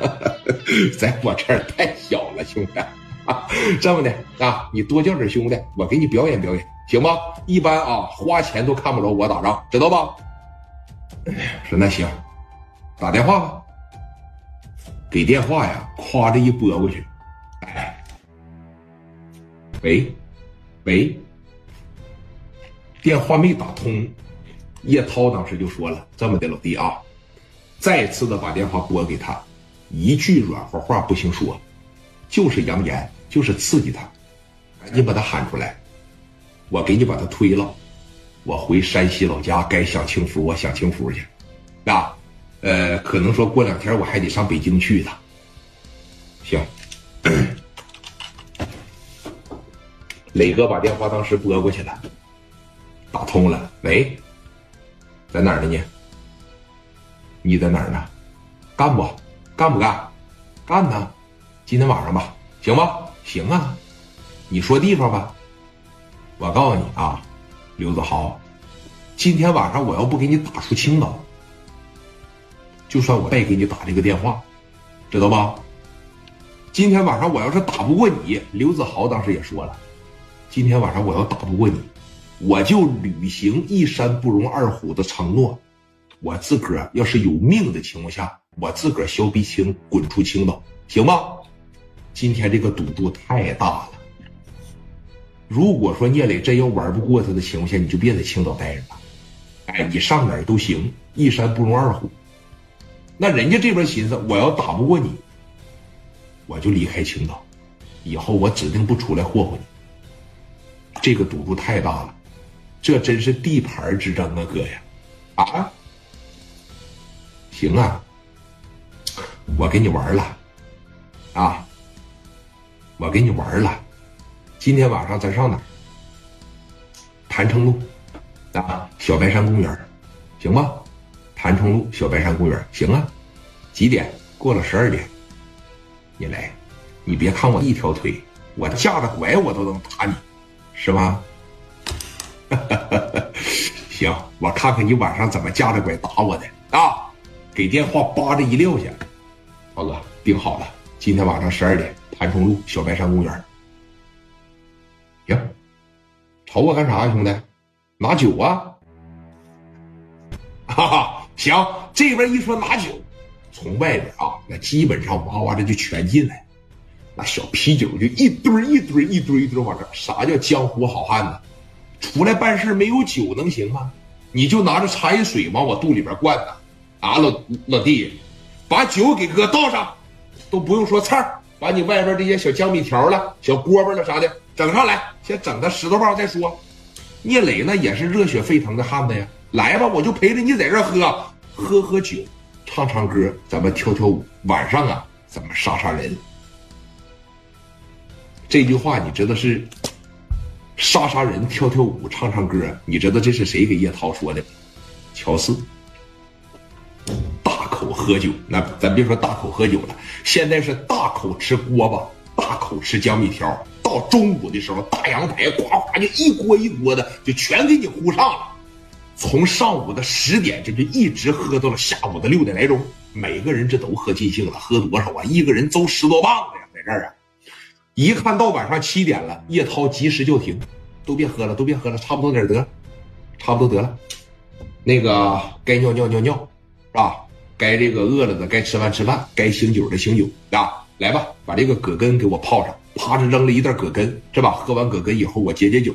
在我这儿太小了，兄弟。啊这么的啊，你多叫点兄弟，我给你表演表演，行吗？一般啊，花钱都看不着我打仗，知道吧？说那行，打电话吧。给电话呀，夸着一拨过去，哎，喂，喂，电话没打通，叶涛当时就说了：“这么的，老弟啊，再次的把电话拨给他，一句软和话不行说，就是扬言，就是刺激他，赶紧把他喊出来，我给你把他推了，我回山西老家该享清福我享清福去，啊。”呃，可能说过两天我还得上北京去一趟。行，磊哥把电话当时拨过去了，打通了。喂，在哪儿呢你？你在哪儿呢？干不？干不干？干呢？今天晚上吧，行吧？行啊，你说地方吧。我告诉你啊，刘子豪，今天晚上我要不给你打出青岛。就算我再给你打这个电话，知道吧？今天晚上我要是打不过你，刘子豪当时也说了，今天晚上我要打不过你，我就履行一山不容二虎的承诺，我自个儿要是有命的情况下，我自个儿削鼻青滚出青岛，行吗？今天这个赌注太大了，如果说聂磊真要玩不过他的情况下，你就别在青岛待着了，哎，你上哪儿都行，一山不容二虎。那人家这边寻思，我要打不过你，我就离开青岛，以后我指定不出来霍霍你。这个赌注太大了，这真是地盘之争啊，哥呀！啊，行啊，我给你玩了，啊，我给你玩了。今天晚上咱上哪儿？潭城路，啊，小白山公园，行吗？潭城路小白山公园，行啊，几点？过了十二点，你来，你别看我一条腿，我架着拐我都能打你，是吧？行，我看看你晚上怎么架着拐打我的啊！给电话叭着一撂下，涛哥定好了，今天晚上十二点，潭城路小白山公园。行，瞅我干啥呀，兄弟？拿酒啊！哈哈。行，这边一说拿酒，从外边啊，那基本上哇哇的就全进来，那小啤酒就一堆一堆一堆一堆往这。啥叫江湖好汉呢？出来办事没有酒能行吗？你就拿着茶叶水往我肚里边灌呢。啊，老老弟，把酒给哥倒上，都不用说菜把你外边这些小江米条了、小锅巴了啥的整上来，先整个石头棒再说。聂磊那也是热血沸腾的汉子呀。来吧，我就陪着你在这喝喝喝酒，唱唱歌，咱们跳跳舞。晚上啊，咱们杀杀人。这句话你知道是杀杀人、跳跳舞、唱唱歌。你知道这是谁给叶涛说的？乔四。喝酒，那咱别说大口喝酒了，现在是大口吃锅巴，大口吃江米条。到中午的时候，大羊排呱呱就一锅一锅的，就全给你呼上了。从上午的十点，这就一直喝到了下午的六点来钟。每个人这都喝尽兴了，喝多少啊？一个人走十多棒子呀，在这儿啊！一看到晚上七点了，叶涛及时就停，都别喝了，都别喝了，差不多点得，差不多得了。那个该尿尿尿尿，是吧？该这个饿了的该吃饭吃饭，该醒酒的醒酒啊！来吧，把这个葛根给我泡上，啪着扔了一袋葛根，是吧？喝完葛根以后，我解解酒。